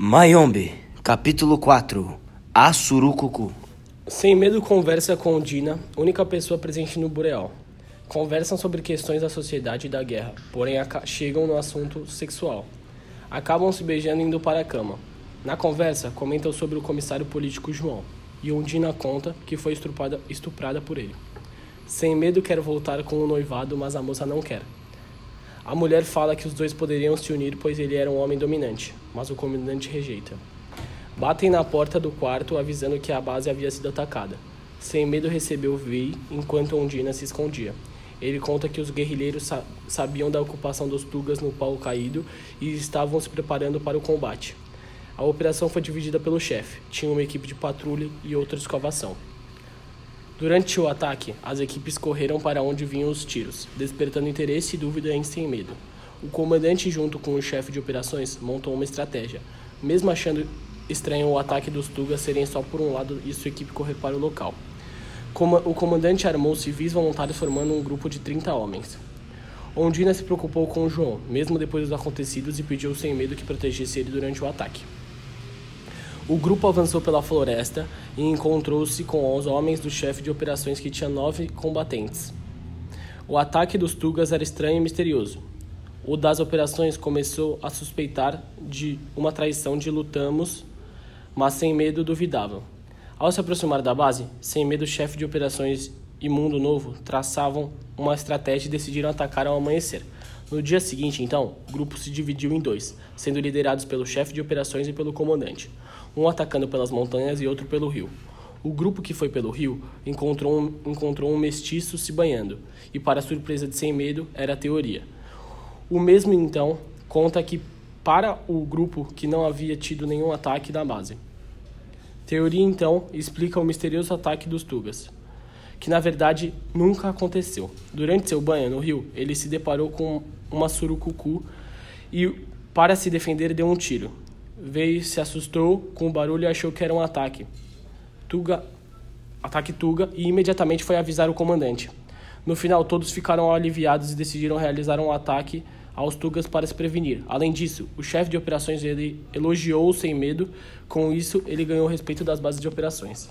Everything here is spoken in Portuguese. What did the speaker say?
Mayombe, capítulo 4 Assurucucu Sem medo conversa com Dina, única pessoa presente no Boreal. Conversam sobre questões da sociedade e da guerra, porém chegam no assunto sexual. Acabam se beijando indo para a cama. Na conversa, comentam sobre o comissário político João, e Ondina conta que foi estuprada, estuprada por ele. Sem medo quer voltar com o noivado, mas a moça não quer. A mulher fala que os dois poderiam se unir pois ele era um homem dominante, mas o comandante rejeita. Batem na porta do quarto avisando que a base havia sido atacada. Sem medo recebeu Vi enquanto Ondina se escondia. Ele conta que os guerrilheiros sa sabiam da ocupação dos Tugas no pau caído e estavam se preparando para o combate. A operação foi dividida pelo chefe. Tinha uma equipe de patrulha e outra de escovação. Durante o ataque, as equipes correram para onde vinham os tiros, despertando interesse e dúvida em sem medo. O comandante, junto com o chefe de operações, montou uma estratégia. Mesmo achando estranho o ataque dos Tugas serem só por um lado e sua equipe correr para o local. O comandante armou civis voluntários formando um grupo de 30 homens. Ondina se preocupou com João, mesmo depois dos acontecidos, e pediu sem medo que protegesse ele durante o ataque. O grupo avançou pela floresta e encontrou-se com os homens do chefe de operações que tinha nove combatentes. O ataque dos Tugas era estranho e misterioso. O das operações começou a suspeitar de uma traição de Lutamos, mas sem medo duvidavam. Ao se aproximar da base, sem medo o chefe de operações e Mundo Novo traçavam uma estratégia e decidiram atacar ao amanhecer. No dia seguinte, então, o grupo se dividiu em dois, sendo liderados pelo chefe de operações e pelo comandante, um atacando pelas montanhas e outro pelo rio. O grupo que foi pelo rio encontrou um, encontrou um mestiço se banhando, e para surpresa de Sem Medo, era a teoria. O mesmo, então, conta que para o grupo que não havia tido nenhum ataque na base. Teoria, então, explica o misterioso ataque dos Tugas que na verdade nunca aconteceu. Durante seu banho no rio, ele se deparou com uma surucucu e, para se defender, deu um tiro. Veio, se assustou com o barulho e achou que era um ataque. Tuga, ataque Tuga e imediatamente foi avisar o comandante. No final, todos ficaram aliviados e decidiram realizar um ataque aos Tugas para se prevenir. Além disso, o chefe de operações ele elogiou-o sem medo. Com isso, ele ganhou o respeito das bases de operações.